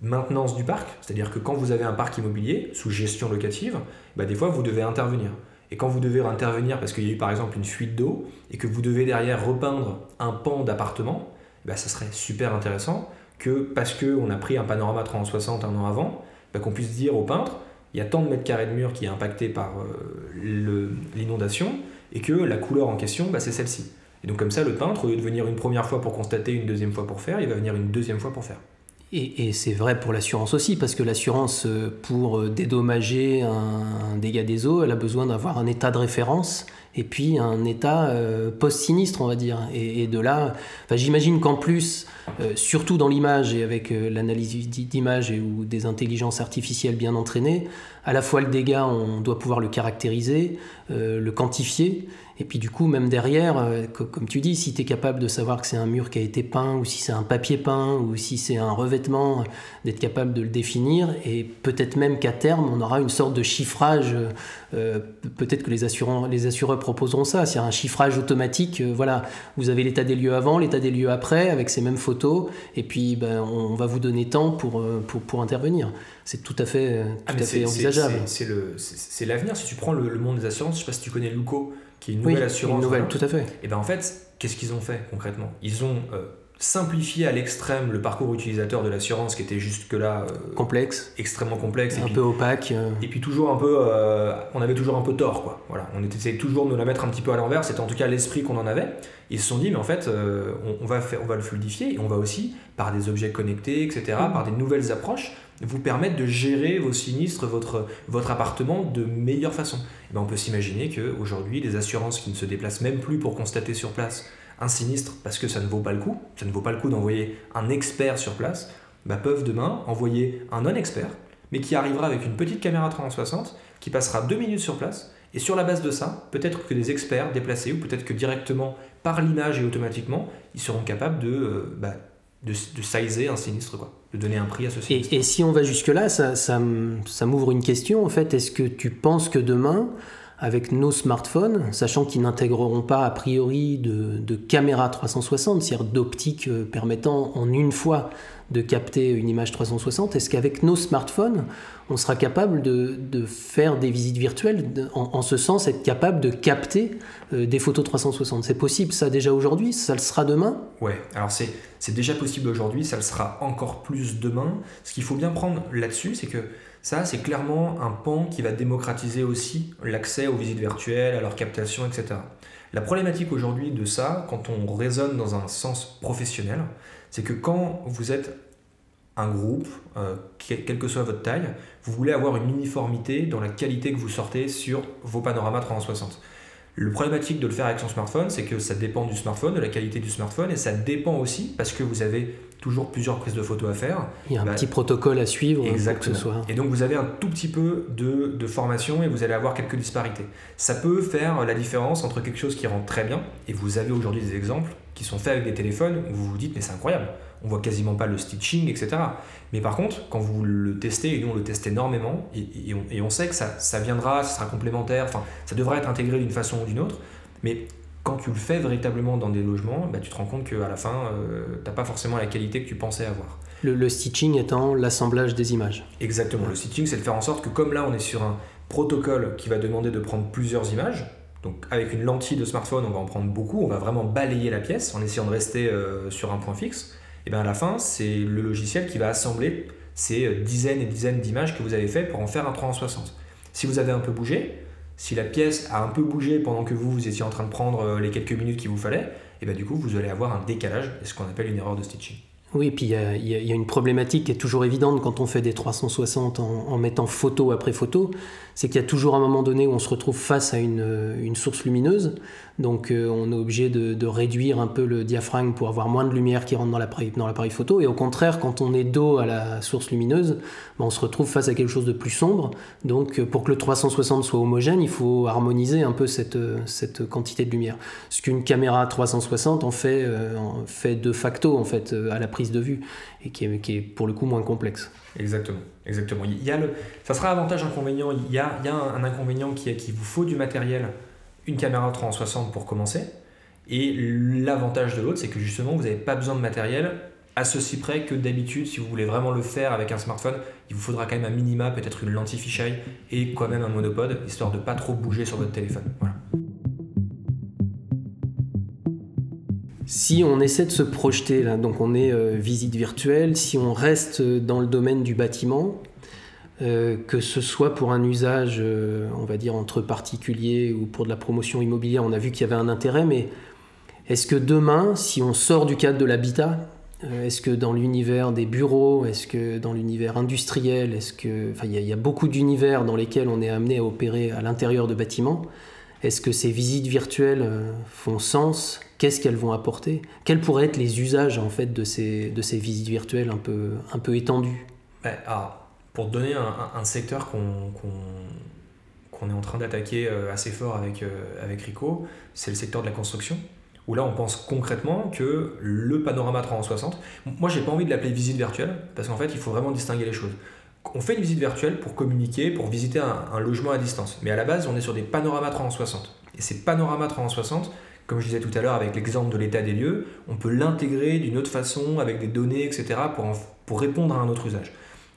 maintenance du parc, c'est-à-dire que quand vous avez un parc immobilier sous gestion locative, bah des fois vous devez intervenir. Et quand vous devez intervenir parce qu'il y a eu par exemple une fuite d'eau et que vous devez derrière repeindre un pan d'appartement, bah ça serait super intéressant que parce qu'on a pris un panorama 360 un an avant, bah qu'on puisse dire au peintre, il y a tant de mètres carrés de mur qui est impacté par euh, l'inondation et que la couleur en question, bah, c'est celle-ci. Et donc comme ça, le peintre, au lieu de venir une première fois pour constater, une deuxième fois pour faire, il va venir une deuxième fois pour faire. Et, c'est vrai pour l'assurance aussi, parce que l'assurance, euh, pour euh, dédommager un, dégât des eaux, elle a besoin d'avoir un état de référence et puis un état euh, post-sinistre, on va dire. Et, de là, j'imagine qu'en plus, surtout dans l'image et avec l'analyse d'image ou des intelligences artificielles bien entraînées, à la fois le dégât, on doit pouvoir le caractériser, le quantifier, et puis du coup, même derrière, euh, comme tu dis, si tu es capable de savoir que c'est un mur qui a été peint, ou si c'est un papier peint, ou si c'est un revêtement, d'être capable de le définir, et peut-être même qu'à terme, on aura une sorte de chiffrage, euh, peut-être que les, assureurs, proposeront ça, c'est un chiffrage automatique, euh, voilà, vous avez l'état des lieux avant, l'état des lieux après, avec ces mêmes photos, et puis ben, on va vous donner temps pour, pour intervenir. C'est tout à fait, tout ah, à fait envisageable. C'est l'avenir. Si tu prends le, le, monde des assurances, je ne sais pas si tu connais Luco, qui est une nouvelle assurance. Une nouvelle, tout à fait. Et ben en fait, qu'est-ce qu'ils ont fait concrètement? Ils ont euh, simplifié à l'extrême le parcours utilisateur de l'assurance qui était jusque-là euh, complexe, extrêmement complexe, un peu opaque. Euh. Et puis toujours un peu, on avait toujours un peu tort quoi. Voilà, on essayait toujours de nous la mettre un petit peu à l'envers. C'était en tout cas l'esprit qu'on en avait. Ils se sont dit mais en fait, on, va faire, on va le fluidifier et on va aussi par des objets connectés, etc., mm. par des nouvelles approches vous permettre de gérer vos sinistres, votre, appartement de meilleure façon. Eh ben, on peut s'imaginer qu'aujourd'hui, les assurances qui ne se déplacent même plus pour constater sur place un sinistre parce que ça ne vaut pas le coup, ça ne vaut pas le coup d'envoyer un expert sur place, bah, peuvent demain envoyer un non-expert, mais qui arrivera avec une petite caméra 360, qui passera deux minutes sur place, et sur la base de ça, peut-être que des experts déplacés, ou peut-être que directement par l'image et automatiquement, ils seront capables de, euh, bah, sizer un sinistre, de donner un prix à ce sinistre. Et, si on va jusque-là, ça, ça, ça m'ouvre une question, en fait. Est-ce que tu penses que demain, avec nos smartphones, sachant qu'ils n'intégreront pas a priori de, de caméra 360, c'est-à-dire d'optique euh, permettant en une fois de capter une image 360, est-ce qu'avec nos smartphones, on sera capable de, faire des visites virtuelles, en, ce sens être capable de capter euh, des photos 360 C'est possible ça déjà aujourd'hui? Ça le sera demain? Ouais, alors c'est, c'est déjà possible aujourd'hui, ça le sera encore plus demain. Ce qu'il faut bien prendre là-dessus, c'est que ça, c'est clairement un pan qui va démocratiser aussi l'accès aux visites virtuelles, à leur captation, etc. La problématique aujourd'hui de ça, quand on raisonne dans un sens professionnel, c'est que quand vous êtes un groupe, euh, quelle que soit votre taille, vous voulez avoir une uniformité dans la qualité que vous sortez sur vos panoramas 360. Le problématique de le faire avec son smartphone, c'est que ça dépend du smartphone, de la qualité du smartphone, et ça dépend aussi, parce que vous avez toujours plusieurs prises de photos à faire. Il y a un bah, petit protocole à suivre. Exactement. ce soit... Et donc vous avez un tout petit peu de, de, formation et vous allez avoir quelques disparités. Ça peut faire la différence entre quelque chose qui rentre très bien, et vous avez aujourd'hui des exemples qui sont faits avec des téléphones où vous vous dites mais c'est incroyable on voit quasiment pas le stitching, etc. Mais par contre, quand vous le testez, et nous on le teste énormément, et, on, sait que ça, ça, viendra, ça sera complémentaire, enfin, ça devrait être intégré d'une façon ou d'une autre, mais quand tu le fais véritablement dans des logements, bah, tu te rends compte qu'à la fin, euh, tu n'as pas forcément la qualité que tu pensais avoir. Le, stitching étant l'assemblage des images. Exactement. Le stitching, c'est de faire en sorte que comme là, on est sur un protocole qui va demander de prendre plusieurs images, donc avec une lentille de smartphone, on va en prendre beaucoup, on va vraiment balayer la pièce en essayant de rester euh, sur un point fixe. Et bien à la fin, c'est le logiciel qui va assembler ces euh, dizaines et dizaines d'images que vous avez fait pour en faire un 360. Si vous avez un peu bougé, si la pièce a un peu bougé pendant que vous, vous étiez en train de prendre euh, les quelques minutes qu'il vous fallait, et bien du coup, vous allez avoir un décalage, ce qu'on appelle une erreur de stitching. Oui, et puis il y, a une problématique qui est toujours évidente quand on fait des 360 en mettant photo après photo, c'est qu'il y a toujours un moment donné où on se retrouve face à une, source lumineuse, donc euh, on est obligé de, réduire un peu le diaphragme pour avoir moins de lumière qui rentre dans l'appareil photo, et au contraire, quand on est dos à la source lumineuse, ben, on se retrouve face à quelque chose de plus sombre, donc euh, pour que le 360 soit homogène, il faut harmoniser un peu cette, cette quantité de lumière. Ce qu'une caméra 360 en fait, euh, fait de facto en fait, à la prise de vue, et qui est, pour le coup moins complexe. Exactement, exactement. Il y a le, ça sera avantage-inconvénient. Il y a, il y a un, inconvénient qui est qu'il vous faut du matériel, une caméra 360 pour commencer. Et l'avantage de l'autre, c'est que justement, vous n'avez pas besoin de matériel à ceci près que d'habitude, si vous voulez vraiment le faire avec un smartphone, il vous faudra quand même un minima, peut-être une lentille fisheye et quand même un monopode, histoire de pas trop bouger sur votre téléphone. Voilà. Si on essaie de se projeter, là, donc on est euh, visite virtuelle, si on reste dans le domaine du bâtiment, euh, que ce soit pour un usage, euh, on va dire, entre particuliers ou pour de la promotion immobilière, on a vu qu'il y avait un intérêt, mais est-ce que demain, si on sort du cadre de l'habitat, est-ce que dans l'univers des bureaux, est-ce que dans l'univers industriel, est-ce que, enfin, il y, a beaucoup d'univers dans lesquels on est amené à opérer à l'intérieur de bâtiments. Est-ce que ces visites virtuelles font sens? Qu'est-ce qu'elles vont apporter? Quels pourraient être les usages en fait de ces, de ces visites virtuelles un peu, un peu étendues? Pour donner un, secteur qu'on est en train d'attaquer euh, assez fort avec, euh, avec Rico, c'est le secteur de la construction où là on pense concrètement que le panorama 360, moi j'ai pas envie de l'appeler visite virtuelle, parce qu'en fait il faut vraiment distinguer les choses. On fait une visite virtuelle pour communiquer, pour visiter un, un logement à distance, mais à la base on est sur des panoramas 360. Et ces panoramas 360, comme je disais tout à l'heure avec l'exemple de l'état des lieux, on peut l'intégrer d'une autre façon avec des données, etc., pour, pour répondre à un autre usage.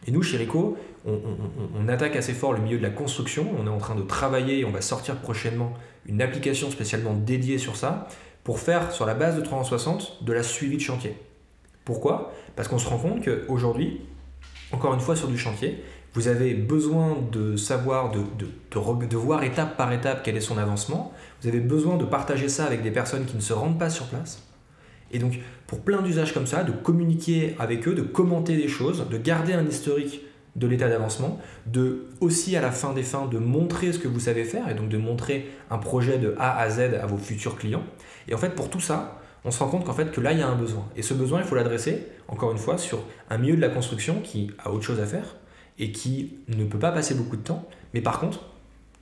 Et nous, chez Rico, on, attaque assez fort le milieu de la construction. On est en train de travailler, et on va sortir prochainement une application spécialement dédiée sur ça, pour faire, sur la base de 360, de la suivi de chantier. Pourquoi? Parce qu'on se rend compte qu'aujourd'hui, encore une fois sur du chantier, vous avez besoin de savoir, de, de, voir étape par étape quel est son avancement. Vous avez besoin de partager ça avec des personnes qui ne se rendent pas sur place. Et donc, pour plein d'usages comme ça, de communiquer avec eux, de commenter des choses, de garder un historique de l'état d'avancement, de aussi à la fin des fins de montrer ce que vous savez faire et donc de montrer un projet de A à Z à vos futurs clients. Et en fait, pour tout ça, on se rend compte qu'en fait que là il y a un besoin. Et ce besoin, il faut l'adresser encore une fois sur un milieu de la construction qui a autre chose à faire, et qui ne peut pas passer beaucoup de temps. Mais par contre,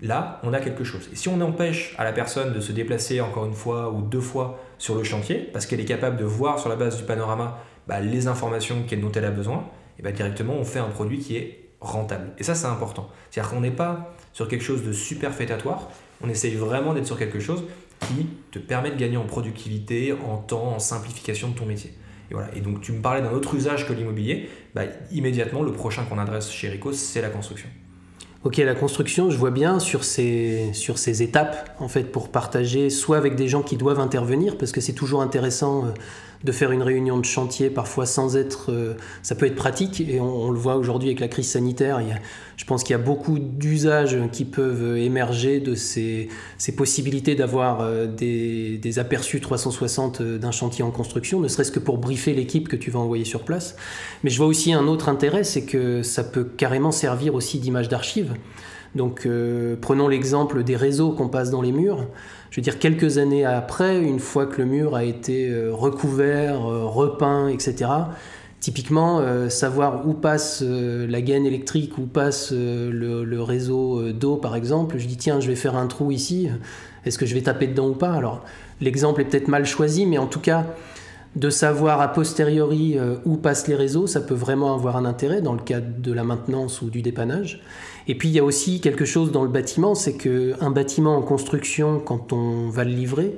là, on a quelque chose. Et si on empêche à la personne de se déplacer encore une fois ou deux fois sur le chantier, parce qu'elle est capable de voir sur la base du panorama bah, les informations dont elle a besoin, et bah, directement, on fait un produit qui est rentable. Et ça, c'est important. C'est-à-dire qu'on n'est pas sur quelque chose de superfétatoire, on essaye vraiment d'être sur quelque chose qui te permet de gagner en productivité, en temps, en simplification de ton métier. Et, voilà. et donc tu me parlais d'un autre usage que l'immobilier, bah, immédiatement le prochain qu'on adresse chez Rico, c'est la construction. Ok, la construction, je vois bien sur ces, sur ces étapes, en fait, pour partager, soit avec des gens qui doivent intervenir, parce que c'est toujours intéressant. Euh, de faire une réunion de chantier parfois sans être... Euh, ça peut être pratique et on, le voit aujourd'hui avec la crise sanitaire. Il y a, je pense qu'il y a beaucoup d'usages qui peuvent émerger de ces, ces possibilités d'avoir euh, des, des, aperçus 360 euh, d'un chantier en construction, ne serait-ce que pour briefer l'équipe que tu vas envoyer sur place. Mais je vois aussi un autre intérêt, c'est que ça peut carrément servir aussi d'image d'archive. Donc prenons l'exemple des réseaux qu'on passe dans les murs je veux dire, quelques années après, une fois que le mur a été euh, recouvert, euh, repeint, etc., typiquement, euh, savoir où passe la gaine électrique, où passe le, réseau d'eau, par exemple, je dis, tiens, je vais faire un trou ici, est-ce que je vais taper dedans ou pas? Alors, l'exemple est peut-être mal choisi, mais en tout cas, de savoir a posteriori où passent les réseaux, ça peut vraiment avoir un intérêt dans le cadre de la maintenance ou du dépannage. Et puis il y a aussi quelque chose dans le bâtiment, c'est qu'un bâtiment en construction, quand on va le livrer,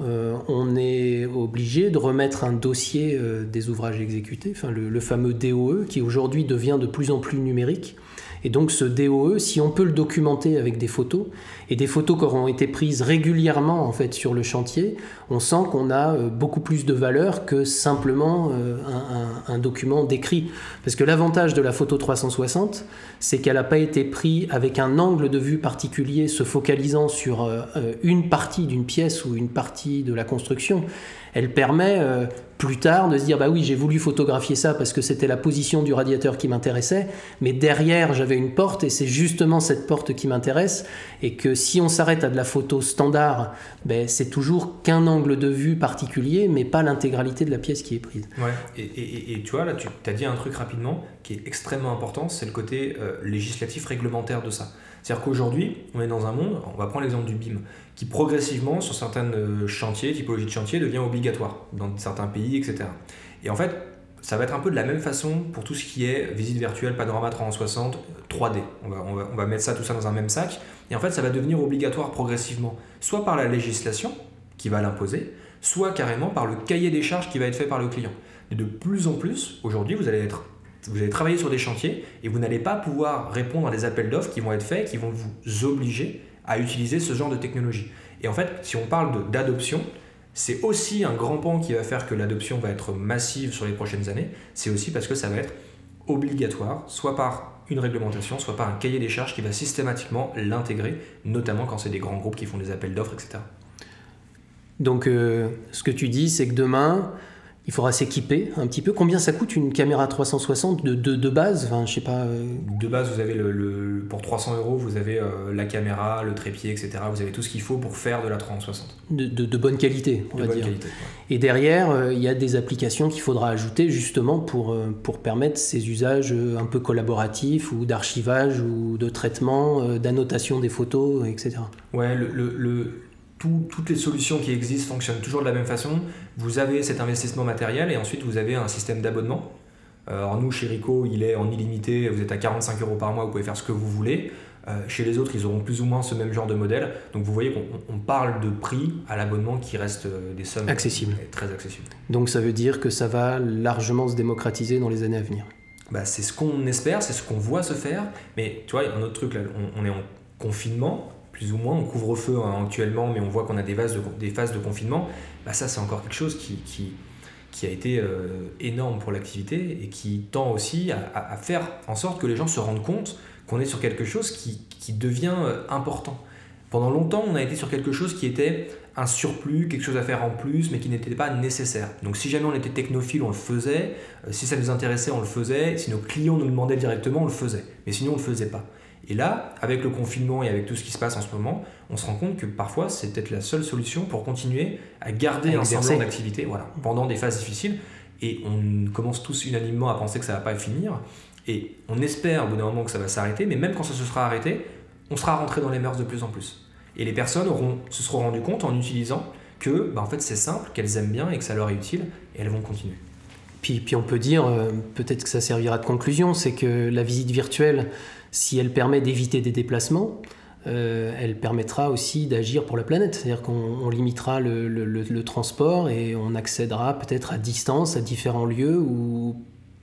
on est obligé de remettre un dossier des ouvrages exécutés, enfin le fameux DOE, qui aujourd'hui devient de plus en plus numérique. Et donc ce DOE, si on peut le documenter avec des photos, et des photos qui auront été prises régulièrement en fait sur le chantier, on sent qu'on a euh, beaucoup plus de valeur que simplement euh, un, document décrit. Parce que l'avantage de la photo 360, c'est qu'elle n'a pas été prise avec un angle de vue particulier, se focalisant sur euh, une partie d'une pièce ou une partie de la construction. Elle permet plus tard de se dire bah oui j'ai voulu photographier ça parce que c'était la position du radiateur qui m'intéressait mais derrière j'avais une porte et c'est justement cette porte qui m'intéresse. Et que si on s'arrête à de la photo standard ben, c'est toujours qu'un angle de vue particulier mais pas l'intégralité de la pièce qui est prise. Ouais et, et, tu vois là tu as dit un truc rapidement qui est extrêmement important c'est le côté euh, législatif réglementaire de ça c'est-à-dire qu'aujourd'hui, on est dans un monde, on va prendre l'exemple du BIM, qui progressivement, sur certains euh, chantiers, typologies de chantiers, devient obligatoire dans certains pays, etc. Et en fait, ça va être un peu de la même façon pour tout ce qui est visite virtuelle, panorama 360, 3D. On va, on va, on va mettre ça tout ça dans un même sac. Et en fait, ça va devenir obligatoire progressivement, soit par la législation qui va l'imposer, soit carrément par le cahier des charges qui va être fait par le client. Et de plus en plus, aujourd'hui, vous allez être vous allez travailler sur des chantiers et vous n'allez pas pouvoir répondre à des appels d'offres qui vont être faits, qui vont vous obliger à utiliser ce genre de technologie. Et en fait, si on parle d'adoption, c'est aussi un grand pan qui va faire que l'adoption va être massive sur les prochaines années. C'est aussi parce que ça va être obligatoire, soit par une réglementation, soit par un cahier des charges qui va systématiquement l'intégrer, notamment quand c'est des grands groupes qui font des appels d'offres, etc. Donc, euh, ce que tu dis, c'est que demain, il faudra s'équiper un petit peu. Combien ça coûte une caméra 360 de, de, de base? Enfin, je sais pas. Euh, de base, vous avez le, pour 300 euros, vous avez euh, la caméra, le trépied, etc. Vous avez tout ce qu'il faut pour faire de la 360. De, de bonne qualité, on va bonne dire. Qualité, Et derrière, euh, il y a des applications qu'il faudra ajouter justement pour, pour permettre ces usages un peu collaboratifs ou d'archivage ou de traitement, d'annotation des photos, etc. Ouais, le, le toutes les solutions qui existent fonctionnent toujours de la même façon. Vous avez cet investissement matériel et ensuite vous avez un système d'abonnement. Euh, alors nous, chez Rico, il est en illimité, vous êtes à 45 euros par mois, vous pouvez faire ce que vous voulez. Euh, chez les autres, ils auront plus ou moins ce même genre de modèle. Donc vous voyez qu'on parle de prix à l'abonnement qui reste euh, des sommes accessibles. très accessibles. Donc ça veut dire que ça va largement se démocratiser dans les années à venir. Bah, c'est ce qu'on espère, c'est ce qu'on voit se faire. Mais tu vois, il y a un autre truc là, on est en confinement, plus ou moins, on couvre-feu hein, actuellement, mais on voit qu'on a des, phases de confinement, bah ça c'est encore quelque chose qui, a été euh, énorme pour l'activité et qui tend aussi à, faire en sorte que les gens se rendent compte qu'on est sur quelque chose qui, devient euh, important. Pendant longtemps, on a été sur quelque chose qui était un surplus, quelque chose à faire en plus, mais qui n'était pas nécessaire. Donc si jamais on était technophile, on le faisait. Euh, si ça nous intéressait, on le faisait. Si nos clients nous demandaient directement, on le faisait. Mais sinon, on ne le faisait pas. Et là, avec le confinement et avec tout ce qui se passe en ce moment, on se rend compte que parfois c'est peut-être la seule solution pour continuer à garder un semblant d'activité voilà, pendant des phases difficiles. Et on commence tous unanimement à penser que ça ne va pas finir. Et on espère au bout d'un moment que ça va s'arrêter, mais même quand ça se sera arrêté, on sera rentré dans les mœurs de plus en plus. Et les personnes auront, se seront rendues compte en utilisant que bah, en fait c'est simple, qu'elles aiment bien et que ça leur est utile, et elles vont continuer. Puis, puis on peut dire, euh, peut-être que ça servira de conclusion, c'est que la visite virtuelle, si elle permet d'éviter des déplacements, euh, elle permettra aussi d'agir pour la planète. C'est-à-dire qu'on limitera le, transport et on accédera peut-être à distance à différents lieux où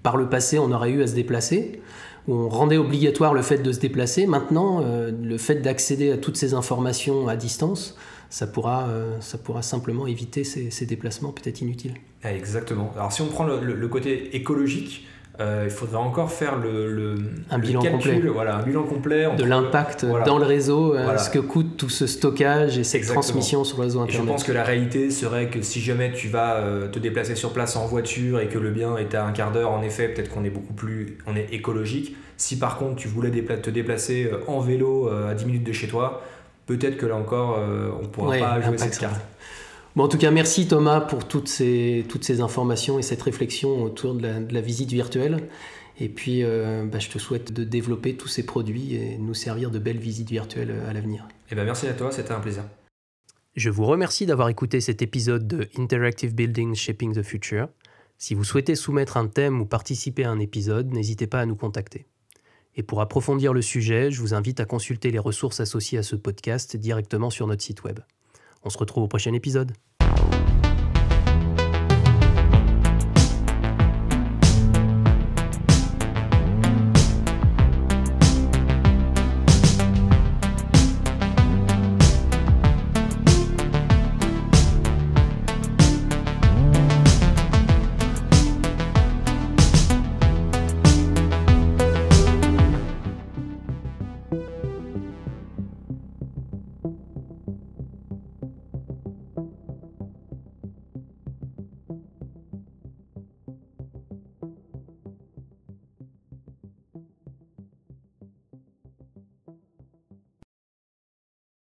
par le passé on aurait eu à se déplacer, où on rendait obligatoire le fait de se déplacer. Maintenant, euh, le fait d'accéder à toutes ces informations à distance, ça pourra, euh, ça pourra simplement éviter ces, déplacements peut-être inutiles. Ah, exactement. Alors si on prend le côté écologique, euh, il faudrait encore faire le, un bilan complet. Voilà, un bilan complet de l'impact dans le réseau, euh, ce que coûte tout ce stockage et cette transmission sur le réseau internet. Et je pense que la réalité serait que si jamais tu vas euh, te déplacer sur place en voiture et que le bien est à un quart d'heure, en effet, peut-être qu'on est beaucoup plus, on est écologique. Si par contre tu voulais te déplacer en vélo à 10 minutes de chez toi, peut-être que là encore, on pourra pas jouer cette carte. Bon, en tout cas, merci Thomas pour toutes ces, toutes ces informations et cette réflexion autour de la, visite virtuelle. Et puis, euh, bah, je te souhaite de développer tous ces produits et nous servir de belles visites virtuelles à l'avenir. Eh ben, merci à toi, c'était un plaisir. Je vous remercie d'avoir écouté cet épisode de Interactive Buildings Shaping the Future. Si vous souhaitez soumettre un thème ou participer à un épisode, n'hésitez pas à nous contacter. Et pour approfondir le sujet, je vous invite à consulter les ressources associées à ce podcast directement sur notre site web. On se retrouve au prochain épisode.